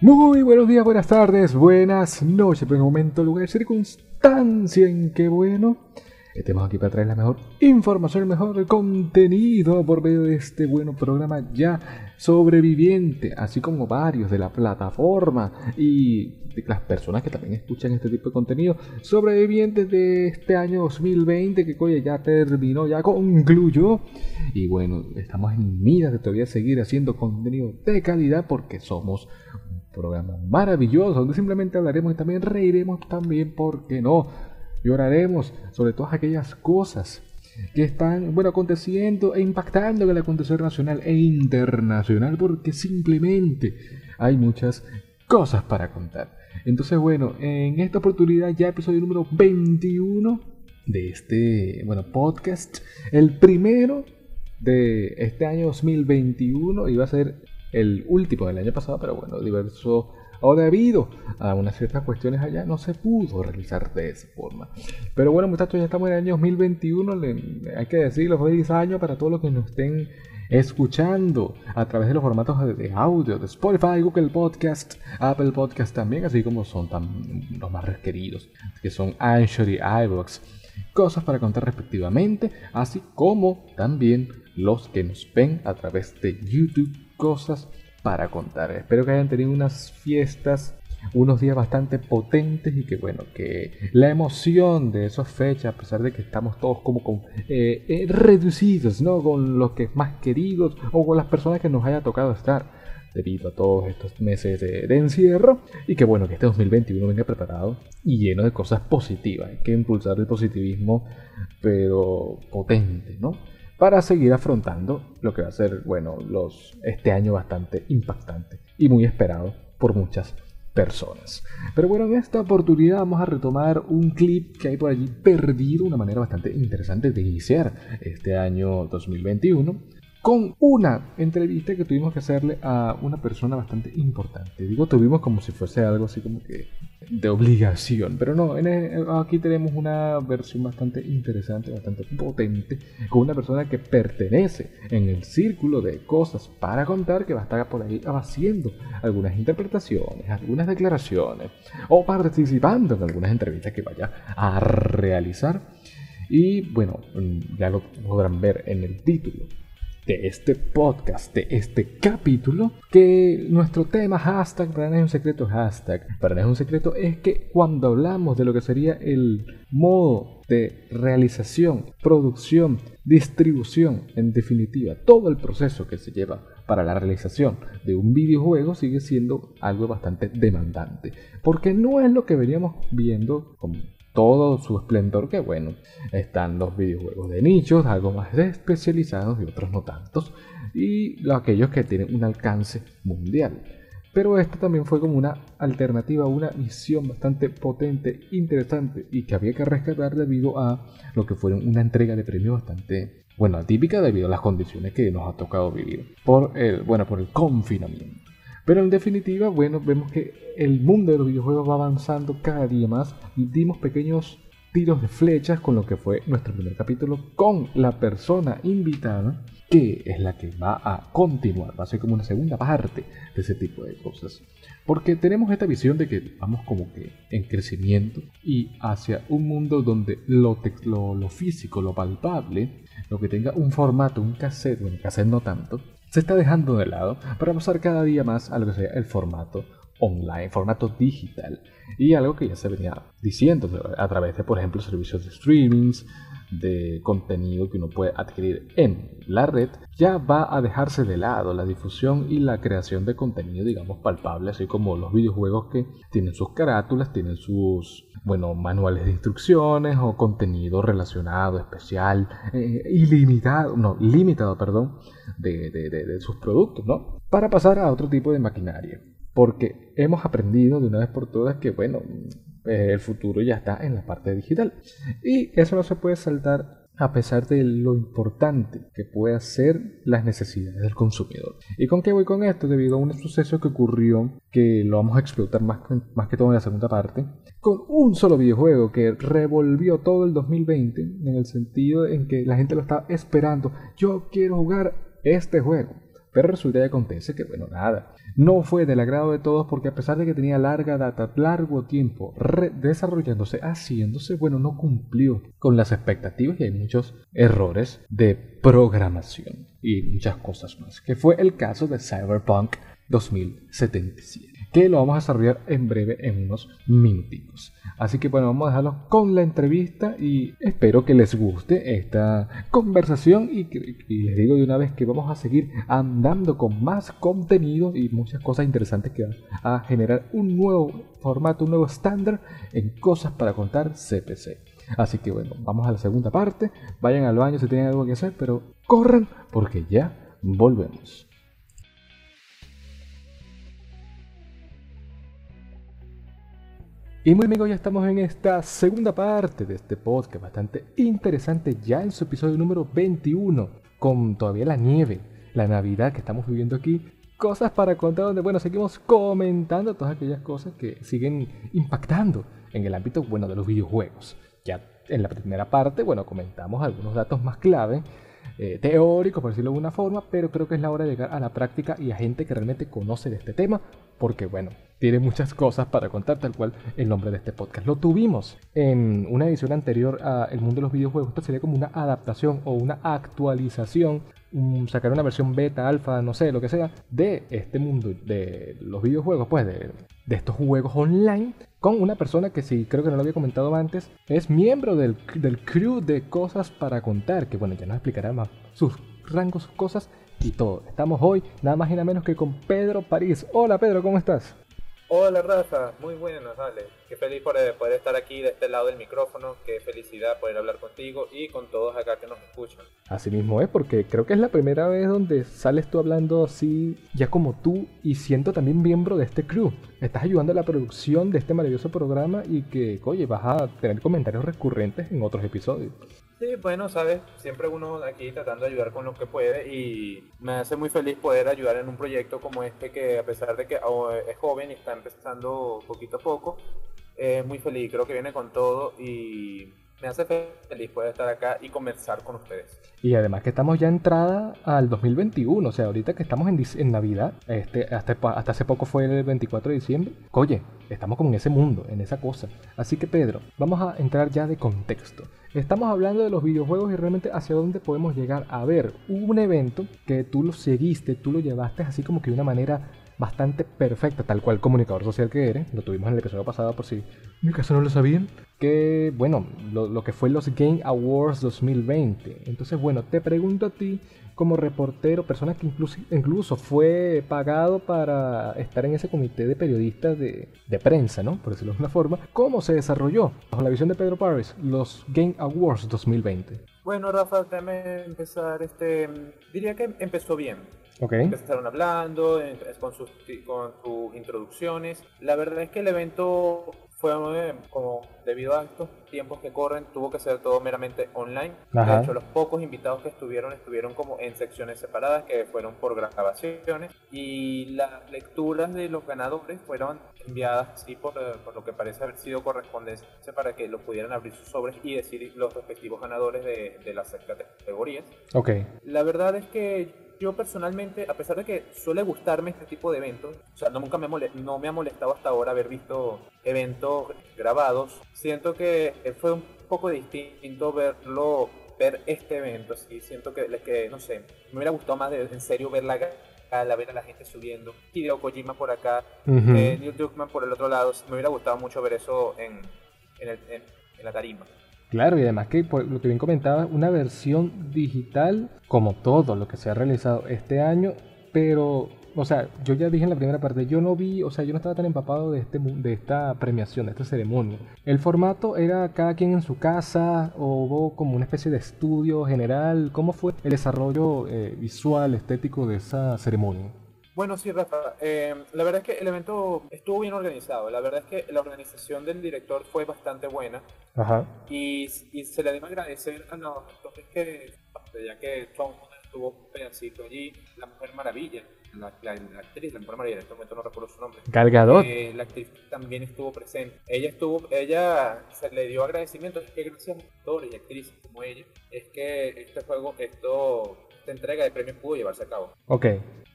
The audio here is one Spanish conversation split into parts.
Muy buenos días, buenas tardes, buenas noches, buen momento, lugar, circunstancia en que bueno. Estemos aquí para traer la mejor información, el mejor contenido por medio de este bueno programa ya sobreviviente, así como varios de la plataforma y de las personas que también escuchan este tipo de contenido sobrevivientes de este año 2020 que oye, ya terminó, ya concluyó. Y bueno, estamos en miras de todavía seguir haciendo contenido de calidad porque somos programa maravilloso donde simplemente hablaremos y también reiremos también, porque no? Lloraremos sobre todas aquellas cosas que están, bueno, aconteciendo e impactando en el acontecer nacional e internacional, porque simplemente hay muchas cosas para contar. Entonces, bueno, en esta oportunidad ya episodio número 21 de este, bueno, podcast, el primero de este año 2021 iba a ser el último del año pasado, pero bueno, diverso o debido a unas ciertas cuestiones allá no se pudo realizar de esa forma. Pero bueno, muchachos, ya estamos en el año 2021, hay que decirlo, feliz año para todos los que nos estén escuchando a través de los formatos de audio de Spotify, Google Podcast, Apple Podcast también, así como son los más requeridos, que son Anchor y iVoox. Cosas para contar respectivamente, así como también los que nos ven a través de YouTube cosas para contar. Espero que hayan tenido unas fiestas, unos días bastante potentes y que bueno, que la emoción de esas fechas, a pesar de que estamos todos como con, eh, eh, reducidos, ¿no? Con los que más queridos o con las personas que nos haya tocado estar debido a todos estos meses de, de, encierro y que bueno que este 2021 venga preparado y lleno de cosas positivas hay que impulsar el positivismo pero potente no para seguir afrontando lo que va a ser, bueno, los, este año bastante impactante y muy esperado por muchas personas. Pero bueno, en esta oportunidad vamos a retomar un clip que hay por allí perdido, una manera bastante interesante de iniciar este año 2021 con una entrevista que tuvimos que hacerle a una persona bastante importante. Digo, tuvimos como si fuese algo así como que de obligación, pero no, aquí tenemos una versión bastante interesante, bastante potente, con una persona que pertenece en el círculo de cosas para contar que va a estar por ahí haciendo algunas interpretaciones, algunas declaraciones o participando en algunas entrevistas que vaya a realizar. Y bueno, ya lo podrán ver en el título de este podcast, de este capítulo, que nuestro tema hashtag, para es un secreto hashtag, para es un secreto, es que cuando hablamos de lo que sería el modo de realización, producción, distribución, en definitiva, todo el proceso que se lleva para la realización de un videojuego sigue siendo algo bastante demandante, porque no es lo que veníamos viendo como todo su esplendor, que bueno, están los videojuegos de nichos, algo más especializados y otros no tantos, y aquellos que tienen un alcance mundial. Pero esto también fue como una alternativa, una misión bastante potente, interesante y que había que rescatar debido a lo que fue una entrega de premios bastante, bueno, atípica debido a las condiciones que nos ha tocado vivir por el, bueno, por el confinamiento. Pero en definitiva, bueno, vemos que el mundo de los videojuegos va avanzando cada día más y dimos pequeños tiros de flechas con lo que fue nuestro primer capítulo con la persona invitada que es la que va a continuar, va a ser como una segunda parte de ese tipo de cosas. Porque tenemos esta visión de que vamos como que en crecimiento y hacia un mundo donde lo, lo, lo físico, lo palpable, lo que tenga un formato, un cassette, bueno, cassette no tanto, se está dejando de lado para pasar cada día más a lo que sea el formato online, formato digital. Y algo que ya se venía diciendo a través de, por ejemplo, servicios de streamings, de contenido que uno puede adquirir en la red, ya va a dejarse de lado la difusión y la creación de contenido, digamos, palpable, así como los videojuegos que tienen sus carátulas, tienen sus, bueno, manuales de instrucciones o contenido relacionado, especial, eh, ilimitado, no, limitado, perdón, de, de sus productos, ¿no? Para pasar a otro tipo de maquinaria porque hemos aprendido de una vez por todas que, bueno, el futuro ya está en la parte digital. Y eso no se puede saltar a pesar de lo importante que puede ser las necesidades del consumidor. ¿Y con qué voy con esto? Debido a un suceso que ocurrió, que lo vamos a explotar más, más que todo en la segunda parte, con un solo videojuego que revolvió todo el 2020, en el sentido en que la gente lo estaba esperando. Yo quiero jugar este juego Pero resulta y acontece que, bueno, nada, no fue del agrado de todos porque a pesar de que tenía larga data, largo tiempo desarrollándose, haciéndose, bueno, no cumplió con las expectativas y hay muchos errores de programación y muchas cosas más, que fue el caso de Cyberpunk 2077 que lo vamos a desarrollar en breve en unos minutos. Así que bueno, vamos a dejarlo con la entrevista y espero que les guste esta conversación y, les digo de una vez que vamos a seguir andando con más contenido y muchas cosas interesantes que van a generar un nuevo formato, un nuevo estándar en cosas para contar CPC. Así que bueno, vamos a la segunda parte. Vayan al baño si tienen algo que hacer, pero corran porque ya volvemos. Y muy bien, ya estamos en esta segunda parte de este podcast bastante interesante, ya en su episodio número 21, con todavía la nieve, la Navidad que estamos viviendo aquí. Cosas para contar donde, bueno, seguimos comentando todas aquellas cosas que siguen impactando en el ámbito, bueno, de los videojuegos. Ya en la primera parte, bueno, comentamos algunos datos más clave eh, teórico, por decirlo de alguna forma, pero creo que es la hora de llegar a la práctica y a gente que realmente conoce de este tema, porque bueno, tiene muchas cosas para contar, tal cual el nombre de este podcast. Lo tuvimos en una edición anterior a El Mundo de los Videojuegos, esto sería como una adaptación o una actualización sacar una versión beta, alfa, no sé, lo que sea, de este mundo de los videojuegos, pues de, de, estos juegos online, con una persona que sí, creo que no lo había comentado antes, es miembro del, del crew de Cosas para Contar, que bueno, ya nos explicará más sus rangos, sus cosas y todo. Estamos hoy nada más y nada menos que con Pedro París. Hola Pedro, ¿cómo estás? Hola Rafa, muy buenas, dale. Qué feliz por eh, poder estar aquí de este lado del micrófono, qué felicidad poder hablar contigo y con todos acá que nos escuchan. Así mismo es, porque creo que es la primera vez donde sales tú hablando así, ya como tú, y siento también miembro de este crew. Estás ayudando a la producción de este maravilloso programa y que, oye, vas a tener comentarios recurrentes en otros episodios. Sí, bueno, sabes, siempre uno aquí tratando de ayudar con lo que puede y me hace muy feliz poder ayudar en un proyecto como este que a pesar de que oh, es joven y está empezando poquito a poco, es muy feliz, creo que viene con todo y me hace feliz poder estar acá y conversar con ustedes. Y además que estamos ya entrada al 2021, o sea, ahorita que estamos en, en Navidad, este, hasta, hasta hace poco fue el 24 de diciembre, oye, estamos como en ese mundo, en esa cosa. Así que Pedro, vamos a entrar ya de contexto. Estamos hablando de los videojuegos y realmente hacia dónde podemos llegar a ver un evento que tú lo seguiste, tú lo llevaste así como que de una manera bastante perfecta, tal cual comunicador social que eres. Lo tuvimos en el episodio pasado por si en mi caso no lo sabían. Que, bueno, lo, que fue los Game Awards 2020. Entonces, bueno, te pregunto a ti como reportero, persona que incluso, incluso fue pagado para estar en ese comité de periodistas de, de, prensa, ¿no? Por decirlo de una forma, ¿cómo se desarrolló, bajo la visión de Pedro Paris, los Game Awards 2020? Bueno, Rafa, déjame empezar, este, diría que empezó bien. Okay. Empezaron hablando con sus, con sus introducciones. La verdad es que el evento fue como debido a estos tiempos que corren, tuvo que ser todo meramente online. De hecho, los pocos invitados que estuvieron estuvieron como en secciones separadas que fueron por grabaciones y las lecturas de los ganadores fueron enviadas así por, eh, por lo que parece haber sido correspondencia para que lo pudieran abrir sus sobres y decir los respectivos ganadores de, de las categorías. Okay. La verdad es que yo personalmente, a pesar de que suele gustarme este tipo de eventos, o sea, no, nunca me, no me ha molestado hasta ahora haber visto eventos grabados, siento que fue un poco distinto verlo, ver este evento, así, siento que, que no sé, me hubiera gustado más de, en serio ver la la ver a la gente subiendo, Hideo Kojima por acá, eh, Neil Druckmann por el otro lado, me hubiera gustado mucho ver eso en, en la tarima. Claro, y además que por lo que bien comentaba, una versión digital como todo lo que se ha realizado este año, pero, o sea, yo ya dije en la primera parte, yo no vi, o sea, yo no estaba tan empapado de, este, de esta premiación, de esta ceremonia. El formato era cada quien en su casa, o hubo como una especie de estudio general, ¿cómo fue el desarrollo eh, visual, estético de esa ceremonia? Bueno, sí, Rafa. Eh, la verdad es que el evento estuvo bien organizado. La verdad es que la organización del director fue bastante buena. Ajá. Y, se le debe agradecer a los actores que, ya que Tom estuvo un pedacito allí, la Mujer Maravilla, la, actriz, la Mujer Maravilla, en este momento no recuerdo su nombre. Gal eh, la actriz también estuvo presente. Ella estuvo, ella se le dio agradecimiento, es que gracias a actores y actrices como ella, es que este juego, esto, esta entrega de premios pudo llevarse a cabo. Ok.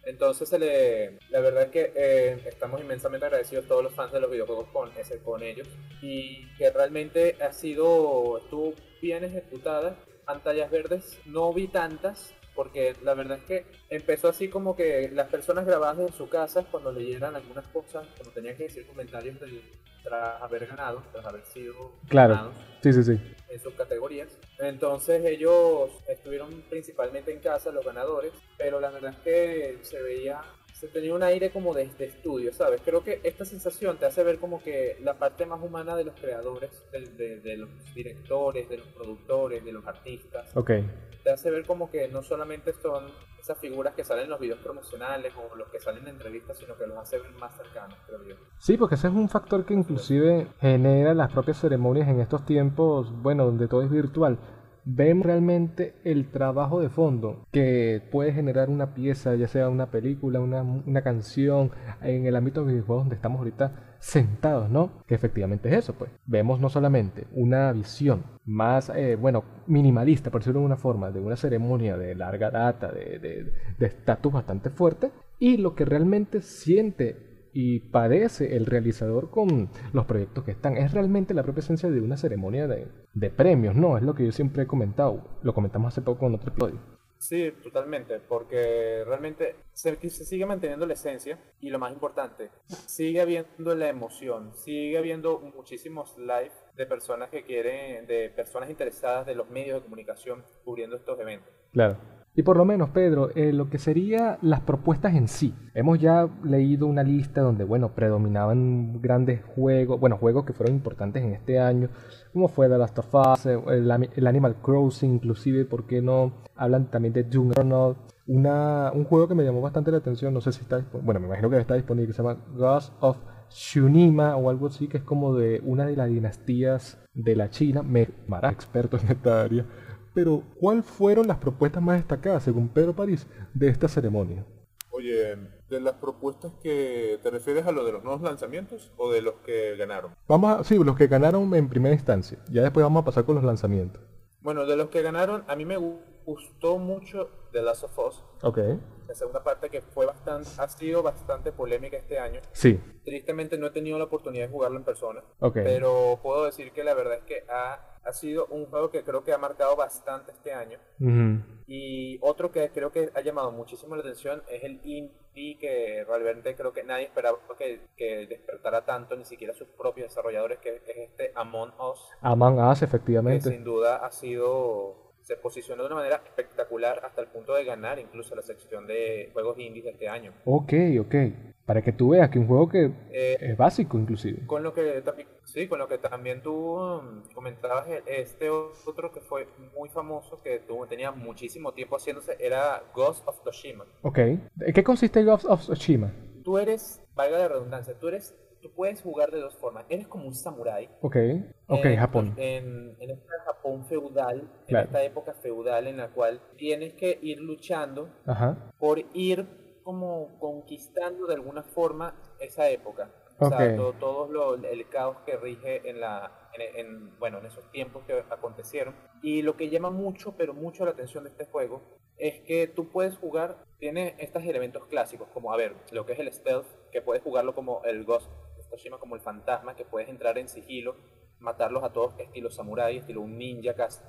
Entonces, se le, la verdad es que eh, estamos inmensamente agradecidos todos los fans de los videojuegos con, ese, con ellos y que realmente ha sido, estuvo bien ejecutada. Pantallas verdes, no vi tantas, porque la verdad es que empezó así como que las personas grabadas en su casa cuando leyeran algunas cosas, cuando tenían que decir comentarios tras haber ganado, tras haber sido claro. sí, sí, sí. En sus categorías. Entonces ellos estuvieron principalmente en casa, los ganadores, pero la verdad es que se veía se tenía un aire como de, estudio, ¿sabes? Creo que esta sensación te hace ver como que la parte más humana de los creadores, de, de los directores, de los productores, de los artistas. Ok te hace ver como que no solamente son esas figuras que salen en los videos promocionales o los que salen en entrevistas, sino que los hace ver más cercanos, creo yo. Sí, porque ese es un factor que inclusive genera las propias ceremonias en estos tiempos, bueno, donde todo es virtual vemos realmente el trabajo de fondo que puede generar una pieza, ya sea una película, una, una canción, en el ámbito de videojuegos donde estamos ahorita sentados, ¿no? Que efectivamente es eso, pues. Vemos no solamente una visión más, eh, bueno, minimalista, por decirlo de una forma, de una ceremonia de larga data, de estatus bastante fuerte, y lo que realmente siente y padece el realizador con los proyectos que están. Es realmente la propia esencia de una ceremonia de, de premios, ¿no? Es lo que yo siempre he comentado. Lo comentamos hace poco en otro episodio. Sí, totalmente, porque realmente se, se, sigue manteniendo la esencia y lo más importante, sigue habiendo la emoción, sigue habiendo muchísimos live de personas que quieren, de personas interesadas de los medios de comunicación cubriendo estos eventos. Claro. Y por lo menos, Pedro, eh, lo que sería las propuestas en sí. Hemos ya leído una lista donde, bueno, predominaban grandes juegos, bueno, juegos que fueron importantes en este año, como fue The Last of Us, eh, el, Animal Crossing, inclusive, ¿por qué no? Hablan también de Juggernaut, una, un juego que me llamó bastante la atención, no sé si está disponible, bueno, me imagino que está disponible, que se llama Ghost of Shunima o algo así, que es como de una de las dinastías de la China, me experto en esta área pero, ¿cuáles fueron las propuestas más destacadas, según Pedro París, de esta ceremonia? Oye, de las propuestas que te refieres a lo de los nuevos lanzamientos o de los que ganaron? Vamos a, sí, los que ganaron en primera instancia. Ya después vamos a pasar con los lanzamientos. Bueno, de los que ganaron, a mí me gustó mucho The Last of Us. Ok. La segunda parte que fue bastante, ha sido bastante polémica este año. Sí. Tristemente no he tenido la oportunidad de jugarlo en persona. Ok. Pero puedo decir que la verdad es que ha ha sido un juego que creo que ha marcado bastante este año. Y otro que creo que ha llamado muchísimo la atención es el indie que realmente creo que nadie esperaba que, que despertara tanto, ni siquiera sus propios desarrolladores, que es este Among Us. Among Us, efectivamente. Que sin duda ha sido se posicionó de una manera espectacular hasta el punto de ganar incluso la sección de juegos indies de este año. Ok, ok. Para que tú veas que un juego que eh, es básico inclusive. Con lo que sí, con lo que también tú um, comentabas, e, este otro que fue muy famoso, que tú, tenía muchísimo tiempo haciéndose, era Ghost of Tsushima. Ok. ¿En qué consiste Ghost of Tsushima? Tú eres, valga la redundancia, tú eres tú puedes jugar de dos formas. Eres como un samurái. Ok, ok, Japón. En, en este Japón feudal, en esta época feudal en la cual tienes que ir luchando por ir como conquistando de alguna forma esa época. O sea, todo, el caos que rige en la, en, bueno, en esos tiempos que acontecieron. Y lo que llama mucho, pero mucho la atención de este juego, es que tú puedes jugar, tiene estos elementos clásicos, como, a ver, lo que es el stealth, que puedes jugarlo como el Ghost como el fantasma, que puedes entrar en sigilo, matarlos a todos estilo samurai, estilo un ninja casi.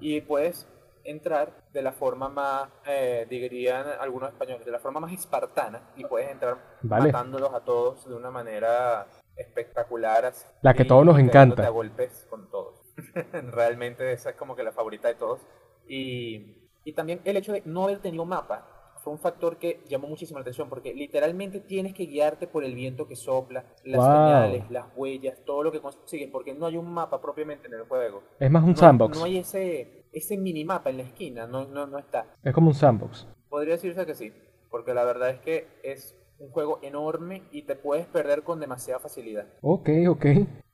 Y puedes entrar de la forma más, eh, dirían algunos españoles, de la forma más espartana y puedes entrar matándolos a todos de una manera espectacular. la que todos nos encanta. A golpes con todos. Realmente esa es como que la favorita de todos. Y, y también el hecho de no haber tenido mapa fue un factor que llamó muchísimo la atención porque literalmente tienes que guiarte por el viento que sopla, las señales, las huellas, todo lo que consigues, porque no hay un mapa propiamente en el juego. Es más un sandbox. No hay ese, ese minimapa en la esquina, no, no, no está. Es como un sandbox. Podría decirse que sí, porque la verdad es que es un juego enorme y te puedes perder con demasiada facilidad. Ok, ok.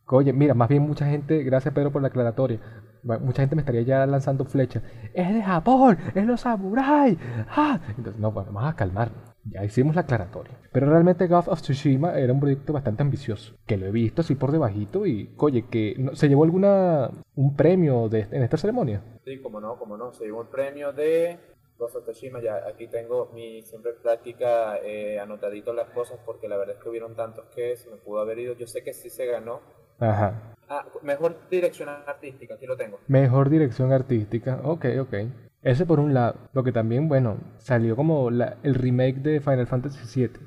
Oye, mira, más bien mucha gente, gracias Pedro por la aclaratoria, mucha gente me estaría ya lanzando flechas. Es de Japón, es los samuráis. ¡Ah! Entonces, no, bueno, vamos a calmar. Ya hicimos la aclaratoria. Pero realmente Ghost of Tsushima era un proyecto bastante ambicioso. Que lo he visto así por debajito y, oye, que ¿se llevó alguna un premio de, en esta ceremonia? Sí, como no, como no. Se llevó un premio de Ghost of Tsushima, ya aquí tengo mi siempre práctica eh, anotadito las cosas porque la verdad es que hubieron tantos que se me pudo haber ido. Yo sé que sí se ganó. Ajá. Ah, mejor dirección artística, aquí lo tengo. Mejor dirección artística, ok, ok. Ese por un lado, lo que también, bueno, salió como la, el remake de Final Fantasy VII.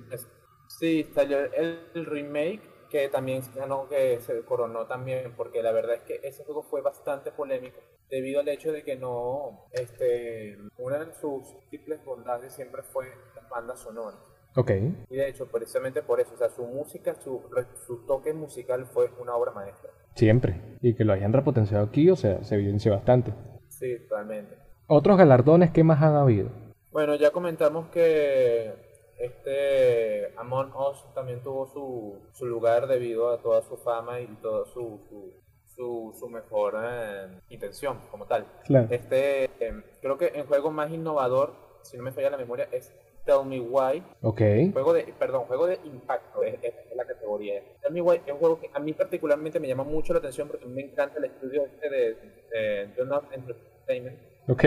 sí, salió el, el remake que también que se coronó también, porque la verdad es que ese juego fue bastante polémico debido al hecho de que no, este, una de sus múltiples bondades siempre fue la banda sonora. Ok. Y de hecho, precisamente por eso, o sea, su música, su, su toque musical fue una obra maestra. Siempre. Y que lo hayan repotenciado aquí, o sea, se evidenció bastante. Sí, totalmente. ¿Otros galardones qué más han habido? Bueno, ya comentamos que este Amon Us también tuvo su, su, lugar debido a toda su fama y toda su, su, su, mejor eh, intención como tal. Este, em, creo que el juego más innovador, si no me falla la memoria, es Tell Me Why. Ok. Juego de, perdón, juego de impacto es, la categoría. Tell Me Why es un juego que a mí particularmente me llama mucho la atención porque me encanta el estudio este de, de Entertainment Ok.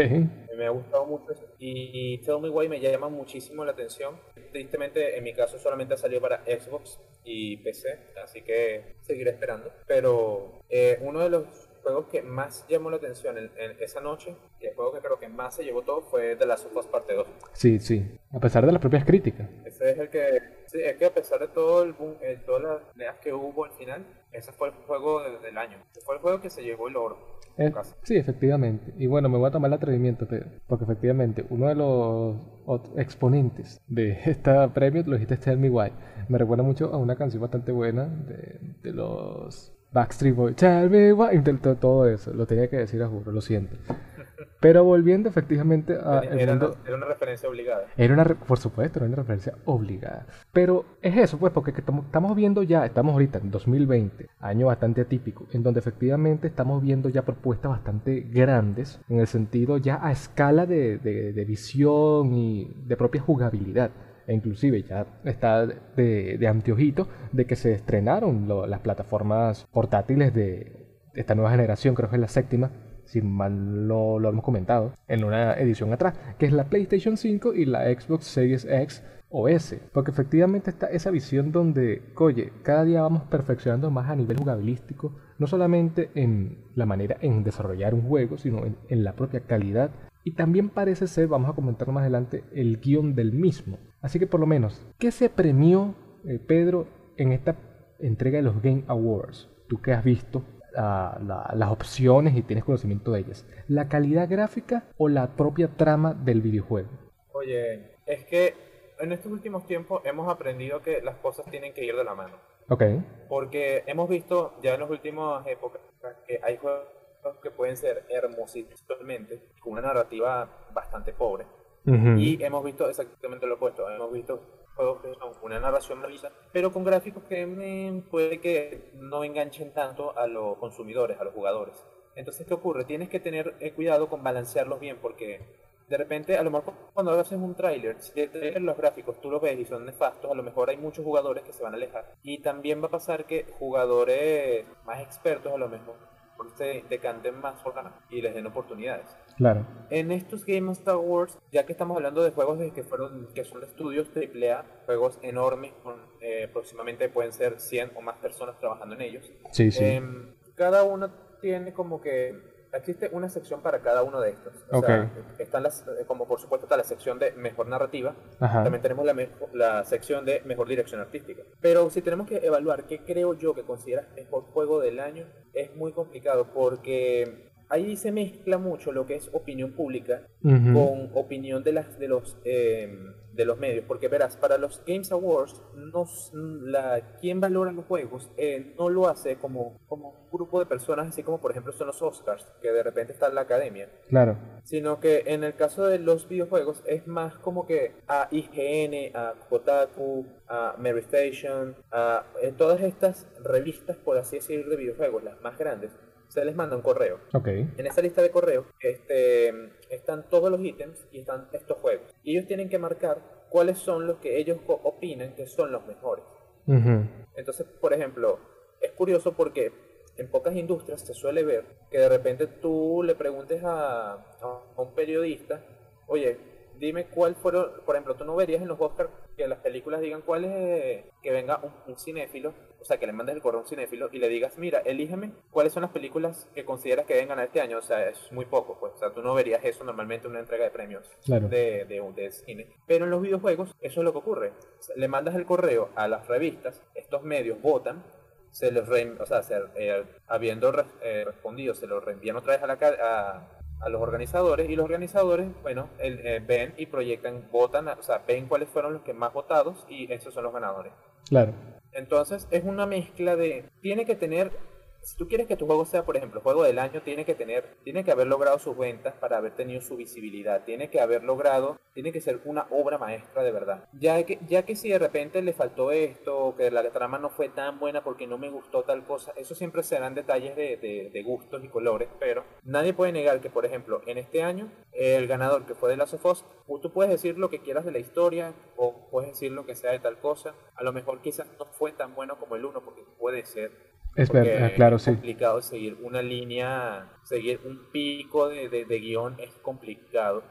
Me ha gustado mucho eso. Y, Tell Me Why me llama muchísimo la atención. Tristemente, en mi caso, solamente ha salido para Xbox y PC, así que seguiré esperando. Pero eh, uno de los juegos que más llamó la atención en, esa noche, y el juego que creo que más se llevó todo, fue The Last of Us Parte 2. Sí, sí. A pesar de las propias críticas. Ese es el que. Sí, es que a pesar de todo el boom, eh, todas las ideas que hubo al final, ese fue el juego del año. Ese fue el juego que se llevó el oro. Sí, efectivamente. Y bueno, me voy a tomar el atrevimiento, Pedro, porque efectivamente uno de los exponentes de esta premio, lo dijiste, Tell Me Why, me recuerda mucho a una canción bastante buena de, de los Backstreet Boys, Tell Me Why, todo eso, lo tenía que decir a juro, lo siento. Pero volviendo efectivamente a... Era, era, una referencia obligada. Era una, por supuesto, era una referencia obligada. Pero es eso, pues, porque estamos viendo ya, estamos ahorita en 2020, año bastante atípico, en donde efectivamente estamos viendo ya propuestas bastante grandes, en el sentido ya a escala de, de, visión y de propia jugabilidad e inclusive ya está de, de anteojito de que se estrenaron las plataformas portátiles de esta nueva generación, creo que es la séptima, si mal lo, lo hemos comentado en una edición atrás, que es la PlayStation 5 y la Xbox Series X o S, porque efectivamente está esa visión donde, oye, cada día vamos perfeccionando más a nivel jugabilístico, no solamente en la manera en desarrollar un juego, sino en, la propia calidad y también parece ser, vamos a comentar más adelante, el guion del mismo. Así que por lo menos, ¿qué se premió eh, Pedro en esta entrega de los Game Awards? Tú que has visto las opciones y tienes conocimiento de ellas. ¿La calidad gráfica o la propia trama del videojuego? Oye, es que en estos últimos tiempos hemos aprendido que las cosas tienen que ir de la mano. Ok. Porque hemos visto ya en las últimas épocas que hay juegos que pueden ser hermosísimos con una narrativa bastante pobre. Y hemos visto exactamente lo opuesto. Hemos visto juegos que son una narración maravillosa, pero con gráficos que mm, puede que no enganchen tanto a los consumidores, a los jugadores. Entonces, ¿qué ocurre? Tienes que tener eh, cuidado con balancearlos bien, porque de repente, a lo mejor cuando haces un tráiler, si los gráficos tú los ves y son nefastos, a lo mejor hay muchos jugadores que se van a alejar. Y también va a pasar que jugadores más expertos, a lo mejor, se decanten más por ganar y les den oportunidades. Claro. En estos Game Star Wars, ya que estamos hablando de juegos de que fueron que son de estudios AAA, juegos enormes, con, eh, próximamente pueden ser 100 o más personas trabajando en ellos. Sí, sí. Em, cada uno tiene como que existe una sección para cada uno de estos. O sea, están las, eh, como por supuesto está la sección de mejor narrativa, también tenemos la, la sección de mejor dirección artística. Pero si tenemos que evaluar qué creo yo que consideras mejor juego del año, es muy complicado porque ahí se mezcla mucho lo que es opinión pública con opinión de las de los eh, de los medios, porque verás, para los Games Awards, no, la, quien valora los juegos eh, no lo hace como, como un grupo de personas, así como por ejemplo son los Oscars, que de repente está en la academia. Claro. Sino que en el caso de los videojuegos es más como que a IGN, a Kotaku, a Mary Station, a eh, todas estas revistas, por así decir, de videojuegos, las más grandes, se les manda un correo. Okay. En esa lista de correos este, están todos los ítems y están estos juegos. Y ellos tienen que marcar cuáles son los que ellos opinan que son los mejores. Entonces, por ejemplo, es curioso porque en pocas industrias se suele ver que de repente tú le preguntes a, a un periodista, oye, dime cuál fueron, por ejemplo, tú no verías en los Oscars que las películas digan cuál es, que venga un, cinéfilo, o sea, que le mandes el correo a un cinéfilo y le digas, mira, elígeme cuáles son las películas que consideras que vengan este año, o sea, es muy poco, pues, o sea, tú no verías eso normalmente en una entrega de premios de, de, de, cine. Pero en los videojuegos, eso es lo que ocurre. le mandas el correo a las revistas, estos medios votan, se los o sea, eh, habiendo eh, respondido, se lo reenvían otra vez a la, a, a los organizadores y los organizadores, bueno, eh, ven y proyectan, votan, o sea, ven cuáles fueron los que más votados y esos son los ganadores. Claro. Entonces es una mezcla de, tiene que tener si tú quieres que tu juego sea, por ejemplo, juego del año, tiene que tener, tiene que haber logrado sus ventas para haber tenido su visibilidad, tiene que haber logrado, tiene que ser una obra maestra de verdad. Ya que, ya que si de repente le faltó esto, o que la trama no fue tan buena porque no me gustó tal cosa, eso siempre serán detalles de, de, gustos y colores, pero nadie puede negar que, por ejemplo, en este año, el ganador que fue de Last of Us, tú puedes decir lo que quieras de la historia, o puedes decir lo que sea de tal cosa, a lo mejor quizás no fue tan bueno como el uno, porque puede ser, es verdad, claro, sí. Es complicado seguir una línea, seguir un pico de, de, guion es complicado.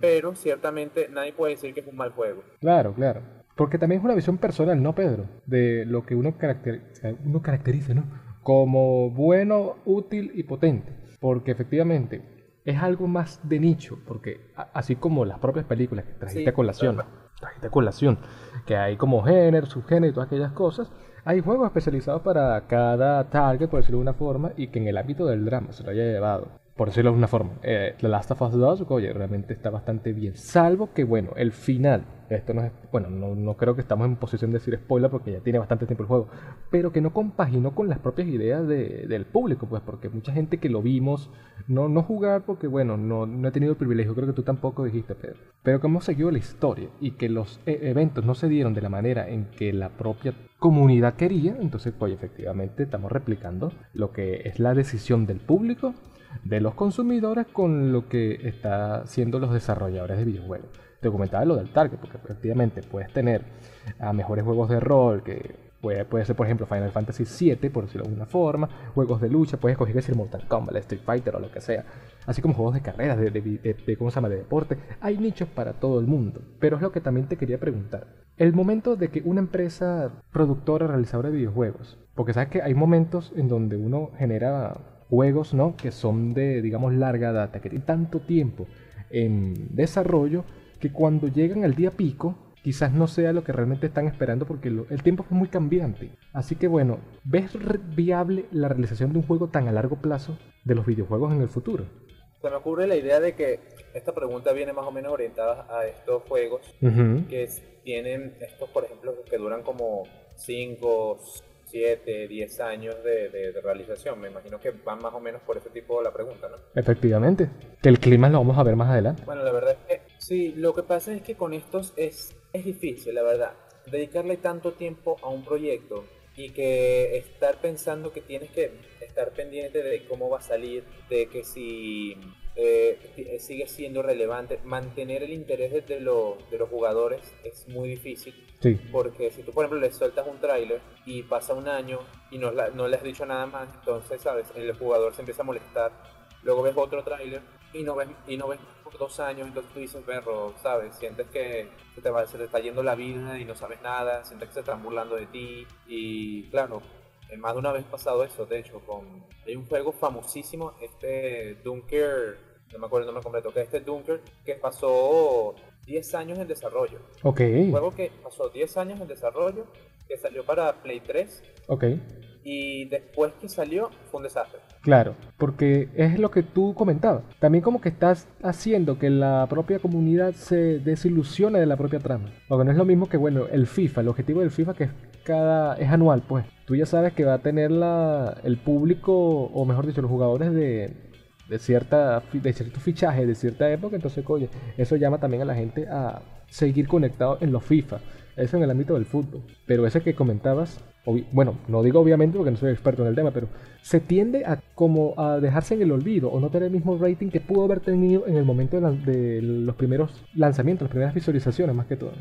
Pero ciertamente nadie puede decir que es un mal juego. Claro, claro. Porque también es una visión personal, ¿no, Pedro? De lo que uno, caracteriza, uno caracteriza, ¿no? Como bueno, útil y potente. Porque efectivamente es algo más de nicho. Porque así como las propias películas que trajiste a colación, trajiste a colación, que hay como género, subgénero y todas aquellas cosas hay juegos especializados para cada target, por decirlo de una forma, y que en el ámbito del drama se lo haya llevado por decirlo de una forma. Eh, The Last of Us 2, oye, realmente está bastante bien. Salvo que, bueno, el final, esto no es, bueno, no, creo que estamos en posición de decir spoiler porque ya tiene bastante tiempo el juego, pero que no compaginó con las propias ideas del público, pues, porque mucha gente que lo vimos, no, no jugar porque, bueno, no, no he tenido el privilegio, creo que tú tampoco dijiste, Pedro, pero que hemos seguido la historia y que los e, eventos no se dieron de la manera en que la propia comunidad quería, entonces, pues, efectivamente estamos replicando lo que es la decisión del público de los consumidores con lo que está haciendo los desarrolladores de videojuegos. Te comentaba lo del target, porque efectivamente puedes tener a mejores juegos de rol que Puede, puede, ser, por ejemplo, Final Fantasy VII, por decirlo de alguna forma, juegos de lucha, puedes escoger decir Mortal Kombat, Street Fighter o lo que sea, así como juegos de carreras, de, de, ¿cómo se llama?, de deporte. Hay nichos para todo el mundo, pero es lo que también te quería preguntar. El momento de que una empresa productora, realizadora de videojuegos, porque sabes que hay momentos en donde uno genera juegos ¿no? que son de, digamos, larga data, que tienen tanto tiempo en desarrollo, que cuando llegan al día pico, quizás no sea lo que realmente están esperando porque el tiempo es muy cambiante. Así que bueno, ¿ves viable la realización de un juego tan a largo plazo de los videojuegos en el futuro? Se me ocurre la idea de que esta pregunta viene más o menos orientada a estos juegos que tienen estos, por ejemplo, que duran como 5, 7, 10 años de, realización. Me imagino que van más o menos por ese tipo de la pregunta, ¿no? Efectivamente. Que el clima lo vamos a ver más adelante. Bueno, la verdad es que sí, lo que pasa es que con estos es, es difícil, la verdad. Dedicarle tanto tiempo a un proyecto y que estar pensando que tienes que estar pendiente de cómo va a salir, de que si eh, sigue siendo relevante, mantener el interés de, de los jugadores es muy difícil porque si tú, por ejemplo, le sueltas un tráiler y pasa un año y no, no le has dicho nada más, entonces, ¿sabes? El jugador se empieza a molestar. Luego ves otro tráiler y no ves y no ves por dos años, entonces tú dices, perro, ¿sabes? Sientes que se te, va, se te está yendo la vida y no sabes nada, sientes que se están burlando de ti. Y claro, más de una vez pasado eso, de hecho, con hay un juego famosísimo, este Dunker, no me acuerdo el nombre completo, que es este Dunker, que pasó 10 años en desarrollo. Ok. Un juego que pasó 10 años en desarrollo, que salió para Play 3. Ok. Y después que salió, fue un desastre. Claro, porque es lo que tú comentabas. También como que estás haciendo que la propia comunidad se desilusione de la propia trama. Porque no es lo mismo que, bueno, el FIFA, el objetivo del FIFA que es cada es anual, pues. Tú ya sabes que va a tener la, el público, o mejor dicho, los jugadores de, de, cierta, de cierto fichaje de cierta época, entonces, oye, eso llama también a la gente a seguir conectado en los FIFA. Eso en el ámbito del fútbol. Pero ese que comentabas, bueno, no digo obviamente porque no soy experto en el tema, pero se tiende a como a dejarse en el olvido o no tener el mismo rating que pudo haber tenido en el momento de, los primeros lanzamientos, las primeras visualizaciones más que todo.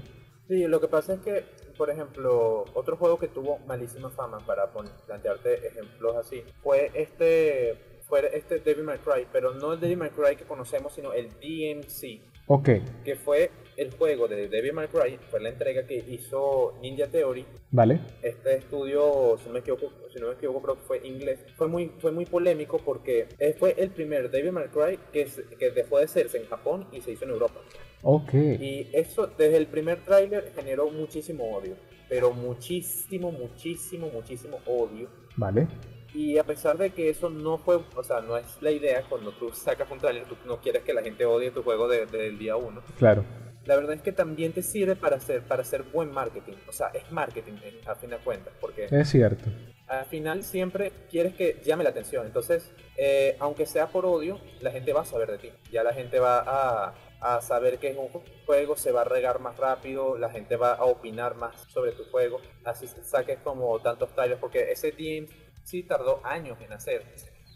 Sí, lo que pasa es que, por ejemplo, otro juego que tuvo malísima fama, para plantearte ejemplos así, fue este fue este Devil May Cry, pero no el Devil May Cry que conocemos, sino el DMC. Ok. Que fue el juego de Devil May Cry, fue la entrega que hizo Ninja Theory. Vale. Este estudio, si no me equivoco, si no me equivoco creo que fue inglés. Fue muy, fue muy polémico porque fue el primer Devil May Cry que, que dejó de hacerse en Japón y se hizo en Europa. Ok. Y eso desde el primer tráiler generó muchísimo odio. Pero muchísimo, muchísimo, muchísimo odio. Vale. Y a pesar de que eso no fue, o sea, no es la idea cuando tú sacas un trailer, tú no quieres que la gente odie tu juego desde el día uno. Claro. La verdad es que también te sirve para hacer, para hacer buen marketing. O sea, es marketing a fin de cuentas. Porque es cierto. Al final siempre quieres que llame la atención. Entonces, eh, aunque sea por odio, la gente va a saber de ti. Ya la gente va a, a saber que es un juego, se va a regar más rápido, la gente va a opinar más sobre tu juego, así saques como tantos trailers, porque ese team sí tardó años en hacer.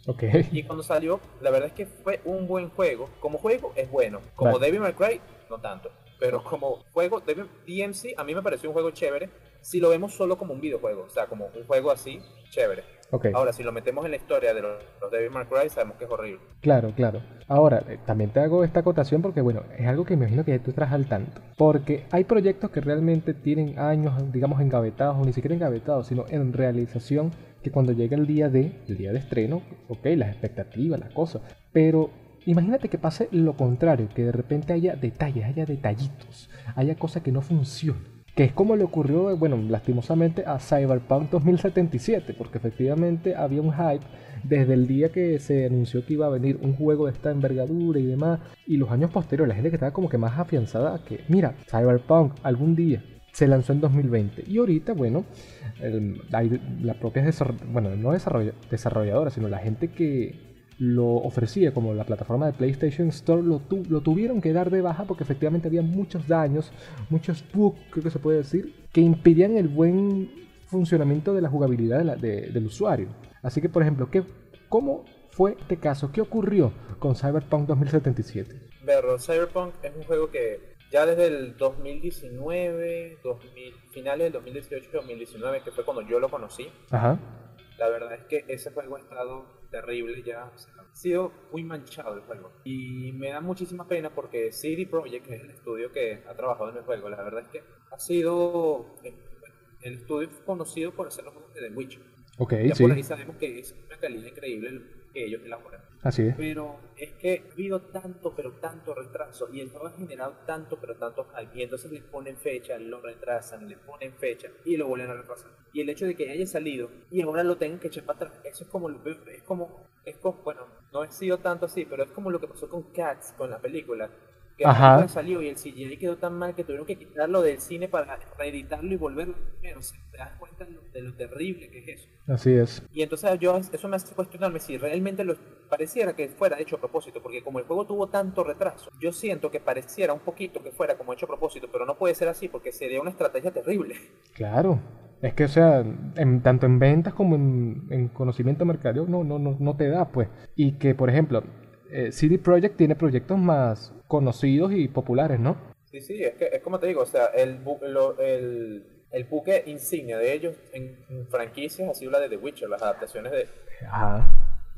Okay. Y cuando salió, la verdad es que fue un buen juego. Como juego es bueno. Como Devil May Cry, no tanto. Pero como juego, DMC a mí me pareció un juego chévere. Si lo vemos solo como un videojuego, o sea, como un juego así, chévere. Ahora, si lo metemos en la historia de los, los Devil May Cry, sabemos que es horrible. Claro, claro. Ahora, eh, también te hago esta acotación porque, bueno, es algo que me imagino que tú estás al tanto. Porque hay proyectos que realmente tienen años, digamos, engavetados, o ni siquiera engavetados, sino en realización, que cuando llega el día de, el día de estreno, ok, las expectativas, las cosas. Pero imagínate que pase lo contrario, que de repente haya detalles, haya detallitos, haya cosas que no funcionan que es como le ocurrió, bueno, lastimosamente a Cyberpunk 2077, porque efectivamente había un hype desde el día que se anunció que iba a venir un juego de esta envergadura y demás, y los años posteriores, la gente que estaba como que más afianzada que, mira, Cyberpunk algún día se lanzó en 2020, y ahorita, bueno, la, propia, bueno, no desarrolladora, sino la gente que lo ofrecía como la plataforma de PlayStation Store, lo, lo, tuvieron que dar de baja porque efectivamente había muchos daños, muchos bugs, creo que se puede decir, que impedían el buen funcionamiento de la jugabilidad del usuario. Así que, por ejemplo, ¿qué, ¿cómo fue este caso? ¿Qué ocurrió con Cyberpunk 2077? Berro, Cyberpunk es un juego que ya desde el 2019, 2000, finales del 2018 2019, que fue cuando yo lo conocí, Ajá. la verdad es que ese juego ha estado terrible ya. ha sido muy manchado el juego. Y me da muchísima pena porque CD Projekt, que es el estudio que ha trabajado en el juego, la verdad es que ha sido eh, el estudio conocido por hacer los juegos de The Witcher. Ok, ya sí. por ahí sabemos que es una calidad increíble que ellos elaboran. Así es. Pero es que ha habido tanto, pero tanto retraso y el juego ha generado tanto, pero tanto hype. Y entonces le ponen fecha, lo retrasan, le ponen fecha y lo vuelven a retrasar. Y el hecho de que haya salido y ahora lo tengan que echar para atrás, eso es como, es como, es como, bueno, no ha sido tanto así, pero es como lo que pasó con Cats, con la película que Ajá. salió y el CGI quedó tan mal que tuvieron que quitarlo del cine para reeditarlo y volverlo primero. te das cuenta de lo, terrible que es eso. Así es. Y entonces yo eso me hace cuestionarme si realmente lo pareciera que fuera hecho a propósito, porque como el juego tuvo tanto retraso, yo siento que pareciera un poquito que fuera como hecho a propósito, pero no puede ser así porque sería una estrategia terrible. Claro. Es que, o sea, en, tanto en ventas como en, en conocimiento mercadeo no, no, no, no te da, pues. Y que, por ejemplo, eh, CD Projekt tiene proyectos más conocidos y populares, ¿no? Sí, sí, es que es como te digo, o sea, el, el, el buque insignia de ellos en, franquicias ha sido la de The Witcher, las adaptaciones de,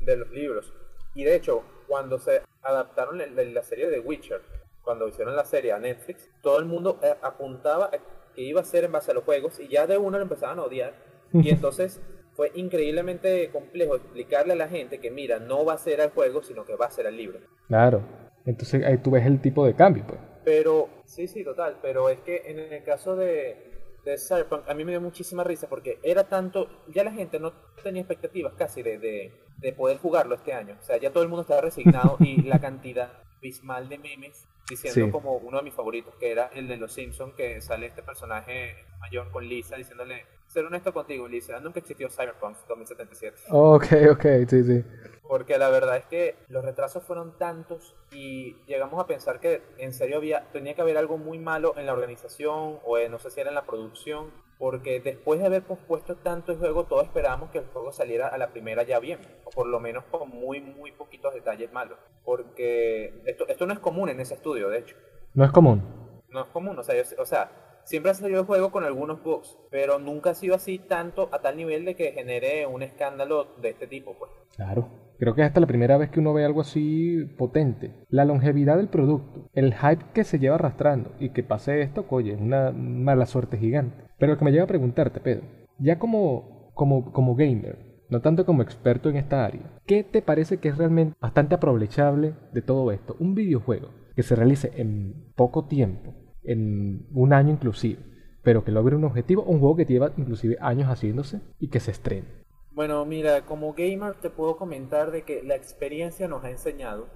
de los libros. Y de hecho, cuando se adaptaron la, la, serie de The Witcher, cuando hicieron la serie a Netflix, todo el mundo eh, apuntaba que iba a ser en base a los juegos y ya de uno lo empezaban a odiar. Y entonces fue increíblemente complejo explicarle a la gente que, mira, no va a ser al juego, sino que va a ser al libro. Claro. Entonces ahí tú ves el tipo de cambio, pues. Pero, sí, sí, total. Pero es que en el caso de, de Cyberpunk, a mí me dio muchísima risa porque era tanto, ya la gente no tenía expectativas casi de, de, de poder jugarlo este año. O sea, ya todo el mundo estaba resignado y la cantidad abismal de memes diciendo como uno de mis favoritos, que era el de Los Simpsons, que sale este personaje mayor con Lisa diciéndole, ser honesto contigo, Lisa, nunca existió Cyberpunk 2077. Ok, ok, sí, sí. Porque la verdad es que los retrasos fueron tantos y llegamos a pensar que en serio había, tenía que haber algo muy malo en la organización o no sé si era en la producción, porque después de haber pospuesto tanto el juego, todos esperábamos que el juego saliera a la primera ya bien, o por lo menos con muy, muy poquitos detalles malos, porque esto, esto no es común en ese estudio, de hecho. No es común. No es común, o sea, o sea siempre ha salido el juego con algunos bugs, pero nunca ha sido así tanto a tal nivel de que genere un escándalo de este tipo, pues. Claro Creo que es hasta la primera vez que uno ve algo así potente. La longevidad del producto, el hype que se lleva arrastrando y que pase esto, oye, es una mala suerte gigante. Pero lo que me lleva a preguntarte, Pedro, ya como, como, como gamer, no tanto como experto en esta área, ¿qué te parece que es realmente bastante aprovechable de todo esto? Un videojuego que se realice en poco tiempo, en un año inclusive, pero que logre un objetivo, un juego que lleva inclusive años haciéndose y que se estrene. Bueno, mira, como gamer te puedo comentar de que la experiencia nos ha enseñado,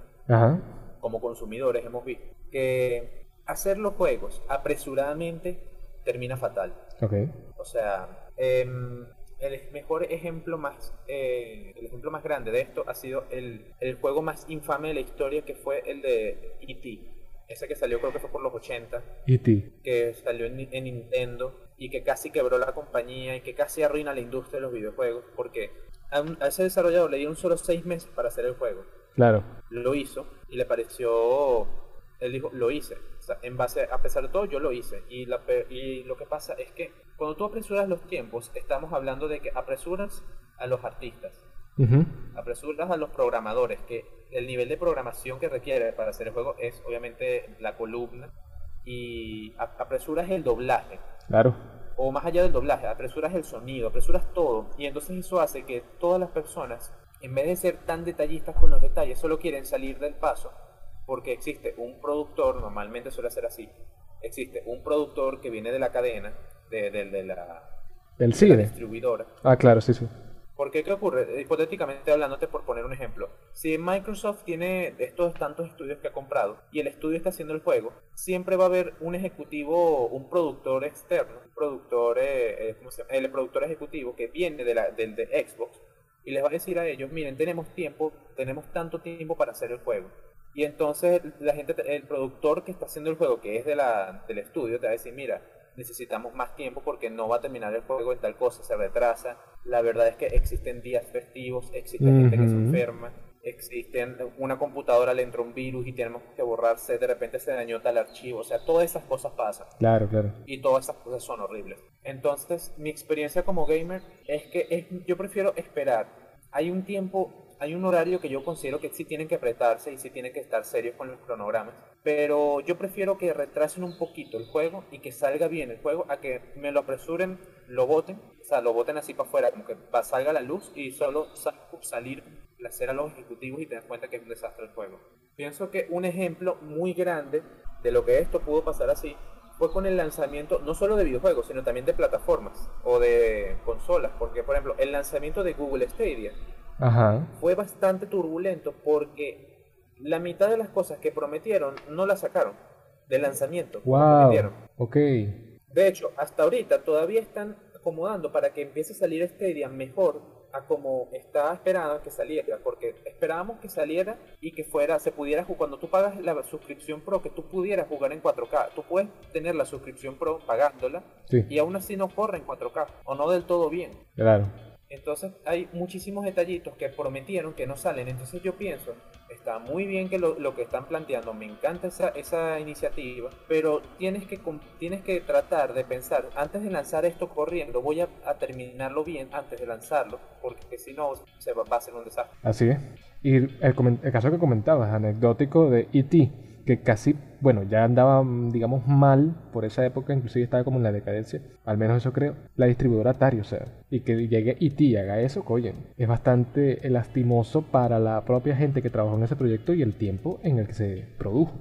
como consumidores hemos visto, que hacer los juegos apresuradamente termina fatal. Okay. O sea, em, el mejor ejemplo más eh, el ejemplo más grande de esto ha sido el, el, juego más infame de la historia que fue el de E.T. Ese que salió creo que fue por los 80. E.T. Que salió en, Nintendo y que casi quebró la compañía y que casi arruina la industria de los videojuegos porque a, ese desarrollador le dieron solo 6 meses para hacer el juego. Claro. Lo hizo y le pareció... Él dijo, lo hice. O sea, en base, a pesar de todo, yo lo hice. Y, la, y lo que pasa es que cuando tú apresuras los tiempos, estamos hablando de que apresuras a los artistas, apresuras a los programadores, que el nivel de programación que requiere para hacer el juego es obviamente la columna, y apresuras el doblaje. Claro. O más allá del doblaje, apresuras el sonido, apresuras todo. Y entonces eso hace que todas las personas, en vez de ser tan detallistas con los detalles, solo quieren salir del paso porque existe un productor, normalmente suele ser así, existe un productor que viene de la cadena, de, de, la, del cine. distribuidora. Ah, claro, sí, sí. Porque, ¿qué ocurre? Hipotéticamente hablándote, por poner un ejemplo, si Microsoft tiene estos tantos estudios que ha comprado y el estudio está haciendo el juego, siempre va a haber un ejecutivo, un productor externo, un eh, eh el productor ejecutivo que viene de la, del de Xbox y les va a decir a ellos, miren, tenemos tiempo, tenemos tanto tiempo para hacer el juego. Y entonces la gente, el productor que está haciendo el juego, que es de la, del estudio, te va a decir, mira, necesitamos más tiempo porque no va a terminar el juego en tal cosa, se retrasa. La verdad es que existen días festivos, existe gente que se enferma, existen una computadora le entra un virus y tenemos que borrarse, de repente se dañó tal archivo, o sea, todas esas cosas pasan. Claro, claro. Y todas esas cosas son horribles. Entonces, mi experiencia como gamer es que es, yo prefiero esperar. Hay un tiempo hay un horario que yo considero que sí tienen que apretarse y sí tienen que estar serios con los cronogramas. Pero yo prefiero que retrasen un poquito el juego y que salga bien el juego a que me lo apresuren, lo voten, o sea, lo voten así para afuera, como que salga la luz y solo salir, hacer a los ejecutivos y te das cuenta que es un desastre el juego. Pienso que un ejemplo muy grande de lo que esto pudo pasar así fue con el lanzamiento no solo de videojuegos, sino también de plataformas o de consolas. Porque, por ejemplo, el lanzamiento de Google Stadia fue bastante turbulento porque la mitad de las cosas que prometieron no las sacaron de lanzamiento. Wow. Ok. De hecho, hasta ahorita todavía están acomodando para que empiece a salir Stadia mejor a como estaba esperado que saliera, porque esperábamos que saliera y que fuera, se pudiera jugar, cuando tú pagas la suscripción Pro, que tú pudieras jugar en 4K, tú puedes tener la suscripción Pro pagándola y aún así no corre en 4K, o no del todo bien. Claro. Entonces hay muchísimos detallitos que prometieron que no salen. Entonces yo pienso, está muy bien que lo, que están planteando, me encanta esa, esa iniciativa, pero tienes que, tienes que tratar de pensar, antes de lanzar esto corriendo, voy a, terminarlo bien antes de lanzarlo, porque si no se va, a ser un desastre. Así es. Y el, el caso que comentabas, anecdótico de E.T., que casi, bueno, ya andaba, digamos, mal por esa época, inclusive estaba como en la decadencia, al menos eso creo, la distribuidora Atari, o sea, y que llegue IT y haga eso, oye, es bastante lastimoso para la propia gente que trabajó en ese proyecto y el tiempo en el que se produjo.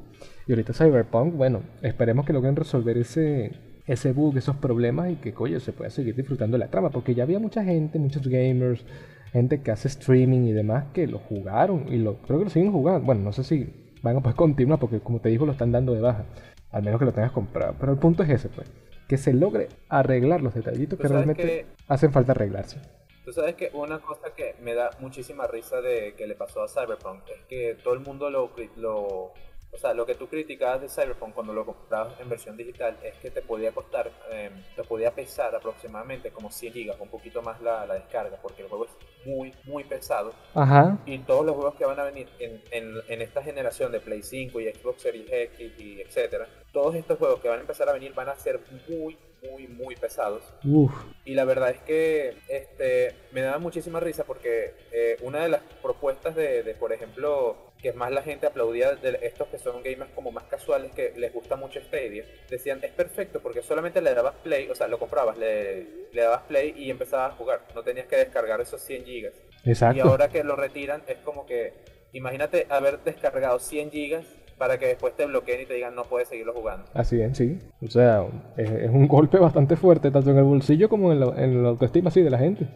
Y ahorita Cyberpunk, bueno, esperemos que logren resolver ese, ese bug, esos problemas y que, coño, se pueda seguir disfrutando de la trama, porque ya había mucha gente, muchos gamers, gente que hace streaming y demás que lo jugaron y lo creo que lo siguen jugando. Bueno, no sé si van a poder continuar porque como te digo lo están dando de baja. Al menos que lo tengas comprado. Pero el punto es ese, pues. Que se logre arreglar los detallitos que realmente hacen falta arreglarse. Tú sabes que una cosa que me da muchísima risa de que le pasó a Cyberpunk es que todo el mundo lo, lo o sea, lo que tú criticabas de Cyberpunk cuando lo comprabas en versión digital es que te podía costar, em, te podía pesar aproximadamente como 100 gigas, un poquito más la, la, descarga, porque el juego es muy, muy pesado. Ajá. Y todos los juegos que van a venir en, en, en esta generación de Play 5 y Xbox Series X y etcétera, todos estos juegos que van a empezar a venir van a ser muy, muy, muy pesados. Uf. Y la verdad es que este, me da muchísima risa porque eh, una de las propuestas de, de, por ejemplo, que más la gente aplaudía de estos que son gamers como más casuales, que les gusta mucho Stadia, decían, es perfecto porque solamente le dabas play, o sea, lo comprabas, le, le dabas play y empezabas a jugar. No tenías que descargar esos 100 gigas. Exacto. Y ahora que lo retiran, es como que, imagínate haber descargado 100 gigas para que después te bloqueen y te digan no puedes seguirlo jugando. Así es, sí. O sea, es, es un golpe bastante fuerte, tanto en el bolsillo como en, la, en la autoestima así de la gente.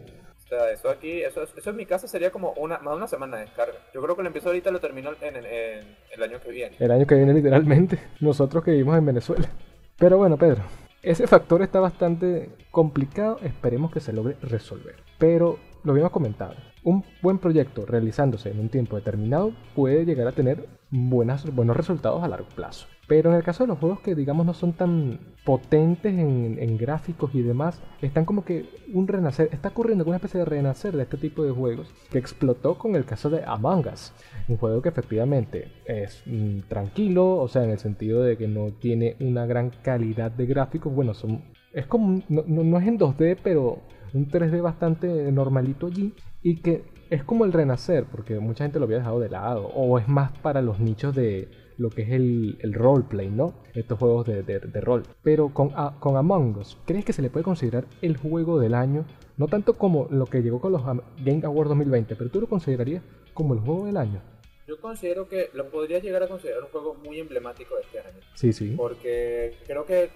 Sea, eso aquí, eso, en mi caso sería como una, más de una semana de descarga. Yo creo que lo empiezo ahorita lo termino en, el año que viene. El año que viene literalmente, nosotros que vivimos en Venezuela. Pero bueno, Pedro, ese factor está bastante complicado, esperemos que se logre resolver. Pero lo habíamos comentado, un buen proyecto realizándose en un tiempo determinado puede llegar a tener buenos resultados a largo plazo. Pero en el caso de los juegos que digamos no son tan potentes en, gráficos y demás, están como que un renacer, está ocurriendo una especie de renacer de este tipo de juegos que explotó con el caso de Among Us, un juego que efectivamente es mm, tranquilo, o sea, en el sentido de que no tiene una gran calidad de gráficos, bueno, son, es como, no, no es en 2D, pero un 3D bastante normalito allí y que es como el renacer, porque mucha gente lo había dejado de lado, o es más para los nichos de lo que es el, el roleplay, ¿no? Estos juegos de, de, de rol. Pero con, a, con Among Us, ¿crees que se le puede considerar el juego del año? No tanto como lo que llegó con los Game Awards 2020, pero tú lo considerarías como el juego del año. Yo considero que lo podría llegar a considerar un juego muy emblemático de este año. Sí, sí. Porque creo que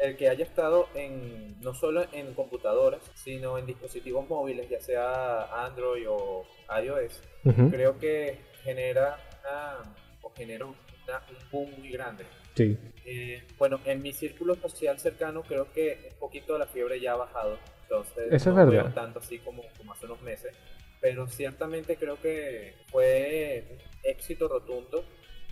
el que haya estado en no solo en computadoras, sino en dispositivos móviles, ya sea Android o iOS, uh -huh. creo que genera una, o genera una, un boom muy grande. Sí. Eh, bueno, en mi círculo social cercano creo que un poquito la fiebre ya ha bajado, entonces Eso no es veo tanto así como, como hace unos meses, pero ciertamente creo que fue éxito rotundo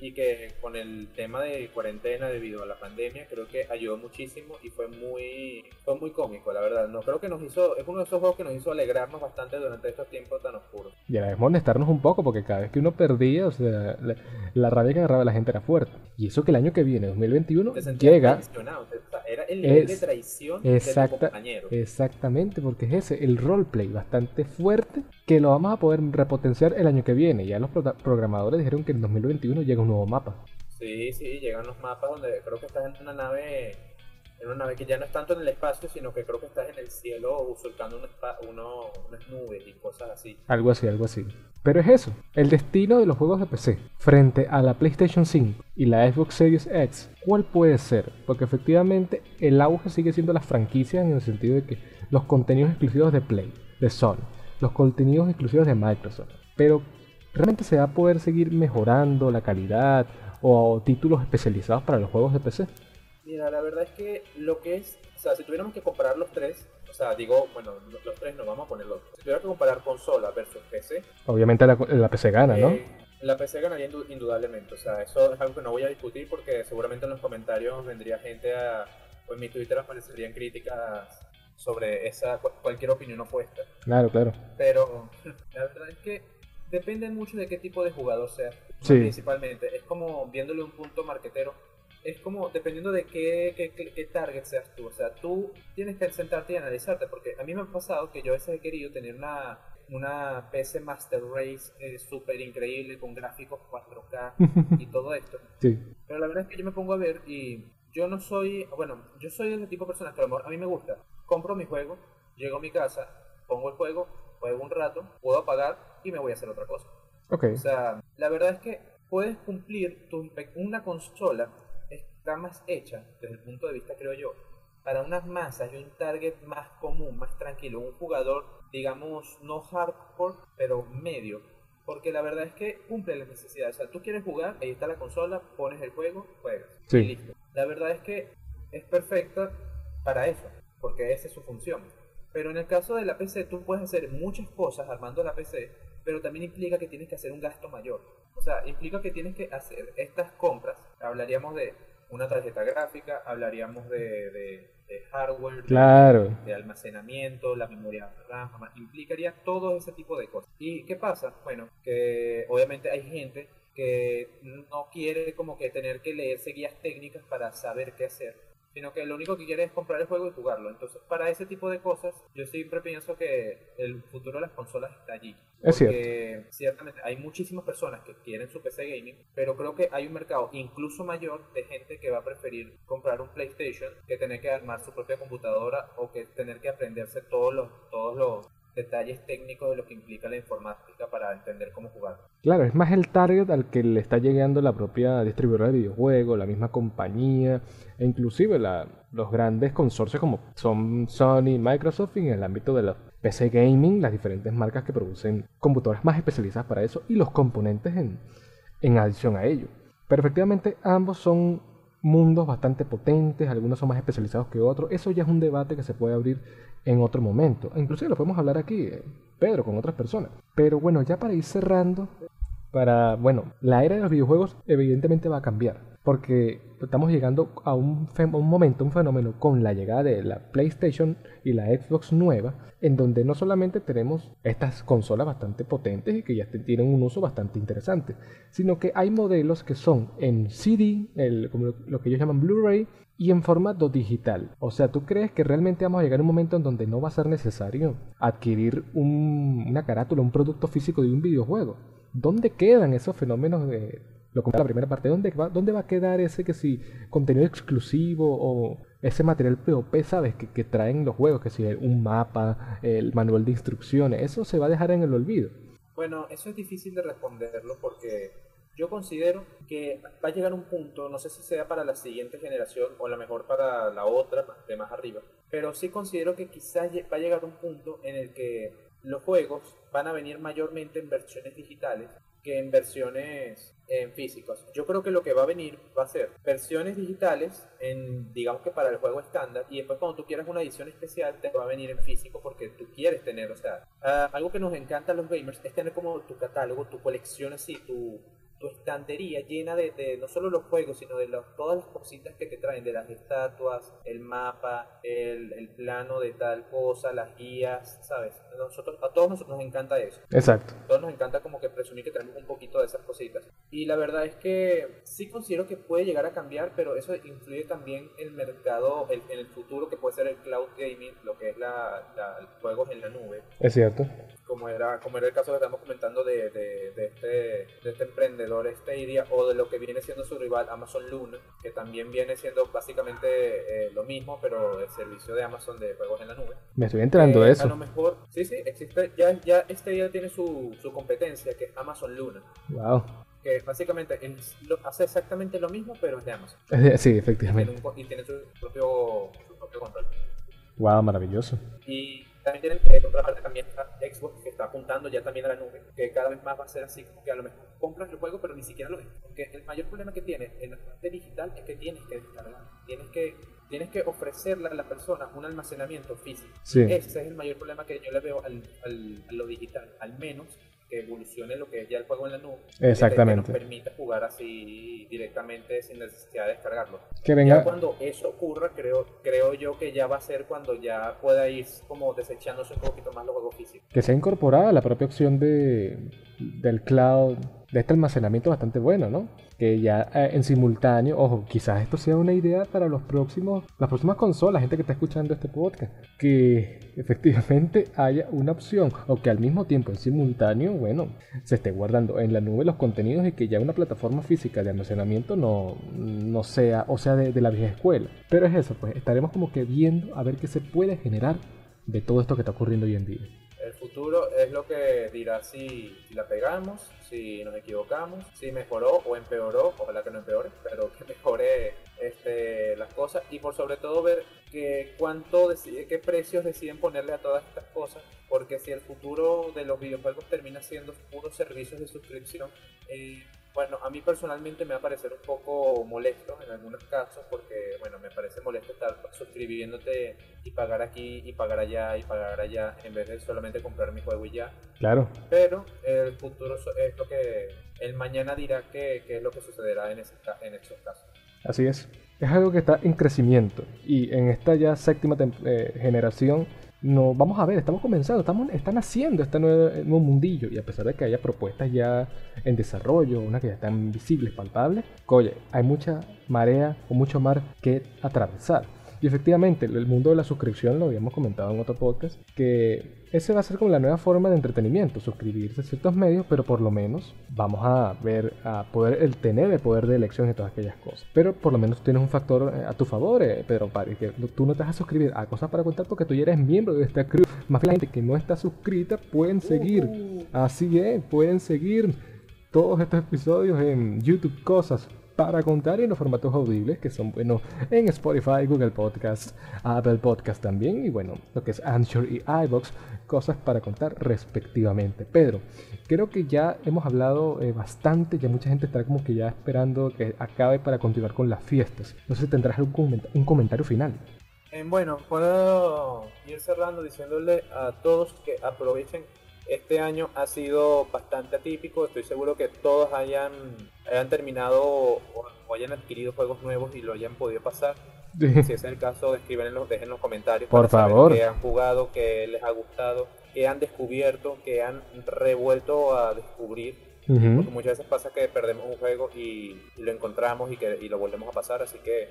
y que con el tema de cuarentena debido a la pandemia creo que ayudó muchísimo y fue muy fue muy cómico la verdad. No creo que nos hizo es uno de esos juegos que nos hizo alegrarnos bastante durante estos tiempos tan oscuros. Y a la vez molestarnos un poco porque cada vez que uno perdía o sea la, la rabia que agarraba la gente era fuerte. Y eso que el año que viene 2021 llega el nivel es, de traición exacta, de compañero exactamente porque es ese el roleplay bastante fuerte que lo vamos a poder repotenciar el año que viene ya los pro programadores dijeron que en 2021 llega un nuevo mapa. Sí, sí, llegan los mapas donde creo que estás en una nave, en una nave que ya no es tanto en el espacio, sino que creo que estás en el cielo surcando un uno, unas nubes y cosas así. Algo así, algo así. Pero es eso, el destino de los juegos de PC frente a la PlayStation 5 y la Xbox Series X, ¿cuál puede ser? Porque efectivamente el auge sigue siendo las franquicias en el sentido de que los contenidos exclusivos de Play, de Sony, los contenidos exclusivos de Microsoft. Pero ¿Realmente se va a poder seguir mejorando la calidad o títulos especializados para los juegos de PC? Mira, la verdad es que lo que es, o sea, si tuviéramos que comparar los tres, o sea, digo, bueno, los tres no vamos a ponerlos. Si tuviera que comparar consola versus PC, obviamente la, la PC gana, ¿no? Eh, la PC ganaría indudablemente, o sea, eso es algo que no voy a discutir porque seguramente en los comentarios vendría gente a, o en mi Twitter aparecerían críticas sobre esa cualquier opinión opuesta. Claro, claro. Pero la verdad es que depende mucho de qué tipo de jugador seas, sí. principalmente. Es como viéndole un punto marquetero. Es como dependiendo de qué, qué, qué, target seas tú. O sea, tú tienes que sentarte y analizarte. Porque a mí me ha pasado que yo a veces he querido tener una, una PC Master Race eh, súper increíble con gráficos 4K y todo esto. Sí. Pero la verdad es que yo me pongo a ver y yo no soy. Bueno, yo soy el tipo de persona que a lo mejor a mí me gusta. Compro mi juego, llego a mi casa, pongo el juego, juego un rato, puedo apagar y me voy a hacer otra cosa. Okay. O sea, la verdad es que puedes cumplir tu, una consola está más hecha desde el punto de vista creo yo para unas masas y un target más común, más tranquilo, un jugador digamos no hardcore pero medio, porque la verdad es que cumple las necesidades. O sea, tú quieres jugar, ahí está la consola, pones el juego, juegas sí. y listo. La verdad es que es perfecta para eso, porque esa es su función. Pero en el caso de la PC, tú puedes hacer muchas cosas armando la PC, pero también implica que tienes que hacer un gasto mayor. O sea, implica que tienes que hacer estas compras. Hablaríamos de una tarjeta gráfica, hablaríamos de, de, hardware, claro. de, almacenamiento, la memoria RAM, implicaría todo ese tipo de cosas. ¿Y qué pasa? Bueno, que obviamente hay gente que no quiere como que tener que leerse guías técnicas para saber qué hacer sino que lo único que quiere es comprar el juego y jugarlo. Entonces, para ese tipo de cosas, yo siempre pienso que el futuro de las consolas está allí. Es porque ciertamente hay muchísimas personas que quieren su PC gaming, pero creo que hay un mercado incluso mayor de gente que va a preferir comprar un PlayStation que tener que armar su propia computadora o que tener que aprenderse todos los, todos los detalles técnicos de lo que implica la informática para entender cómo jugar. Claro, es más el target al que le está llegando la propia distribuidora de videojuegos, la misma compañía, e inclusive la, los grandes consorcios como son Sony, Microsoft en el ámbito de los PC gaming, las diferentes marcas que producen computadoras más especializadas para eso y los componentes en, en adición a ello. Pero efectivamente ambos son mundos bastante potentes, algunos son más especializados que otros. Eso ya es un debate que se puede abrir en otro momento. Inclusive lo podemos hablar aquí, eh, Pedro, con otras personas. Pero bueno, ya para ir cerrando, para, bueno, la era de los videojuegos evidentemente va a cambiar. Porque estamos llegando a un, momento, un fenómeno con la llegada de la PlayStation y la Xbox nueva, en donde no solamente tenemos estas consolas bastante potentes y que ya tienen un uso bastante interesante, sino que hay modelos que son en CD, como lo que ellos llaman Blu-ray, y en formato digital. O sea, ¿tú crees que realmente vamos a llegar a un momento en donde no va a ser necesario adquirir una carátula, un producto físico de un videojuego? ¿Dónde quedan esos fenómenos de... Lo comenté la primera parte, ¿dónde va, ¿dónde va a quedar ese que si contenido exclusivo o ese material POP, sabes, que, que traen los juegos, que si un mapa, el manual de instrucciones, eso se va a dejar en el olvido? Bueno, eso es difícil de responderlo porque yo considero que va a llegar un punto, no sé si sea para la siguiente generación o a lo mejor para la otra de más arriba, pero sí considero que quizás va a llegar un punto en el que los juegos van a venir mayormente en versiones digitales que en versiones en. Yo creo que lo que va a venir va a ser versiones digitales en, digamos que para el juego estándar, y después cuando tú quieras una edición especial te va a venir en físico porque tú quieres tener, o sea, ah, algo que nos encanta a los gamers es tener como tu catálogo, tu colección así, tu, tu estantería llena de, no solo los juegos, sino de todas las cositas que te traen, de las estatuas, el mapa, el, plano de tal cosa, las guías, ¿sabes? Nosotros, a todos nosotros nos encanta eso. Exacto. A todos nos encanta como que presumir que tenemos un poquito de esas cositas. Y la verdad es que sí considero que puede llegar a cambiar, pero eso influye también el mercado, en el futuro que puede ser el cloud gaming, lo que es la, la juegos en la nube. Es cierto como era, como era el caso que estamos comentando de, de, este, de este emprendedor Stadia o de lo que viene siendo su rival Amazon Luna, que también viene siendo básicamente eh, lo mismo, pero el servicio de Amazon de juegos en la nube. Me estoy enterando de eh, eso. A lo mejor, sí, sí, existe, ya, ya Stadia tiene su, su competencia, que es Amazon Luna. Wow que básicamente hace exactamente lo mismo, pero es de Amazon. Sí, efectivamente. Y tiene, su, propio, su propio control. Wow, maravilloso. Y también tienen, eh, por otra parte, también está Xbox que está apuntando ya también a la nube, que cada vez más va a ser así, como que a lo mejor compras el juego, pero ni siquiera lo ves. Porque el mayor problema que tiene en la parte digital es que tienes que descargar, tienes que, tienes que ofrecerle a la persona un almacenamiento físico. Ese es el mayor problema que yo le veo al, al, a lo digital, al menos evolucione lo que es ya el juego en la nube. Exactamente. Que nos permita jugar así directamente sin necesidad de descargarlo. Que venga. Ya cuando eso ocurra, creo, creo yo que ya va a ser cuando ya pueda ir como desechándose un poquito más los juegos físicos. Que sea incorporada la propia opción de, del cloud, de este almacenamiento bastante bueno, ¿no? que ya eh, en simultáneo, ojo, quizás esto sea una idea para los próximos, las próximas consolas, gente que está escuchando este podcast, que efectivamente haya una opción o que al mismo tiempo en simultáneo, bueno, se esté guardando en la nube los contenidos y que ya una plataforma física de almacenamiento no, no sea, o sea, de, de la vieja escuela. Pero es eso, pues estaremos como que viendo a ver qué se puede generar de todo esto que está ocurriendo hoy en día. El futuro es lo que dirá si, la pegamos, si nos equivocamos, si mejoró o empeoró, ojalá que no empeore, pero que mejore este, las cosas. Y por sobre todo ver que qué precios deciden ponerle a todas estas cosas, porque si el futuro de los videojuegos termina siendo puros servicios de suscripción, eh, bueno, a mí personalmente me va a parecer un poco molesto en algunos casos porque, bueno, me parece molesto estar suscribiéndote y pagar aquí y pagar allá y pagar allá en vez de solamente comprar mi juego y ya. Claro. Pero el futuro es lo que, el mañana dirá qué es lo que sucederá en, ese, en esos casos. Así es. Es algo que está en crecimiento y en esta ya séptima eh, generación no, vamos a ver, estamos comenzando, estamos, están haciendo este nuevo, nuevo, mundillo y a pesar de que haya propuestas ya en desarrollo, unas que ya están visibles, palpables, oye, hay mucha marea o mucho mar que atravesar. Y efectivamente, el mundo de la suscripción lo habíamos comentado en otro podcast, que ese va a ser como la nueva forma de entretenimiento, suscribirse a ciertos medios, pero por lo menos vamos a ver, a poder el tener el poder de elección y todas aquellas cosas. Pero por lo menos tienes un factor eh, a tu favor, eh, Pedro Pari, que tú no te vas a suscribir a cosas para contar porque tú ya eres miembro de esta crew. Más que la gente que no está suscrita pueden seguir. Así es, pueden seguir todos estos episodios en YouTube Cosas para contar en los formatos audibles que son buenos en Spotify, Google Podcast, Apple Podcast también y bueno, lo que es Anchor y iBox, cosas para contar respectivamente. Pedro, creo que ya hemos hablado eh, bastante, ya mucha gente está como que ya esperando que acabe para continuar con las fiestas. No sé si tendrás algún un comentario final. Eh, bueno, puedo ir cerrando diciéndole a todos que aprovechen este año ha sido bastante atípico. Estoy seguro que todos hayan, hayan terminado o, hayan adquirido juegos nuevos y lo hayan podido pasar. Si es el caso, escriben dejen en los comentarios. Por favor. Que han jugado, que les ha gustado, que han descubierto, que han revuelto a descubrir. Porque muchas veces pasa que perdemos un juego y, lo encontramos y, que, y lo volvemos a pasar. Así que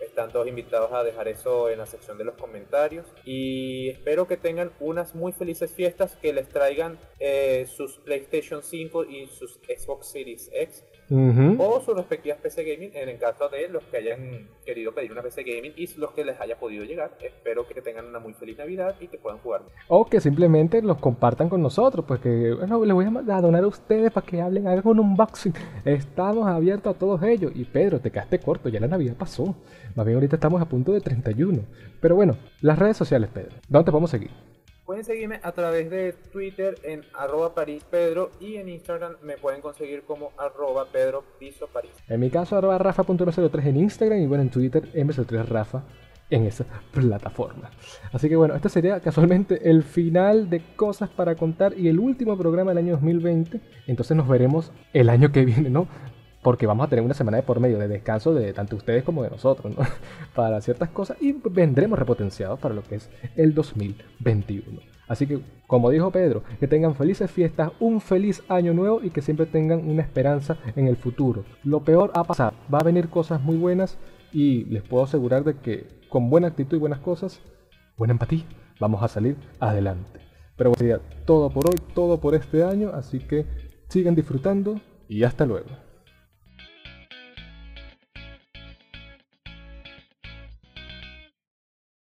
están todos invitados a dejar eso en la sección de los comentarios. Y espero que tengan unas muy felices fiestas, que les traigan eh, sus PlayStation 5 y sus Xbox Series X o sus respectivas PC Gaming en el caso de los que hayan querido pedir una PC Gaming y los que les haya podido llegar. Espero que tengan una muy feliz Navidad y que puedan jugar. O que simplemente los compartan con nosotros, pues que bueno, les voy a donar a ustedes para que hablen, hagan un unboxing. Estamos abiertos a todos ellos. Y Pedro, te quedaste corto, ya la Navidad pasó. Más bien ahorita estamos a punto de 31. Pero bueno, las redes sociales, Pedro. ¿Dónde te podemos seguir? Pueden seguirme a través de Twitter en arroba parispedro y en Instagram me pueden conseguir como arroba pedro piso parís. En mi caso arroba rafa.m03 en Instagram y bueno en Twitter m03rafa en esa plataforma. Así que bueno, este sería casualmente el final de cosas para contar y el último programa del año 2020. Entonces nos veremos el año que viene, ¿no? Porque vamos a tener una semana de por medio de descanso de tanto ustedes como de nosotros, ¿no? Para ciertas cosas y vendremos repotenciados para lo que es el 2021. Así que, como dijo Pedro, que tengan felices fiestas, un feliz año nuevo y que siempre tengan una esperanza en el futuro. Lo peor ha pasado, va a venir cosas muy buenas y les puedo asegurar de que con buena actitud y buenas cosas, buena empatía, vamos a salir adelante. Pero bueno, sería todo por hoy, todo por este año, así que sigan disfrutando y hasta luego.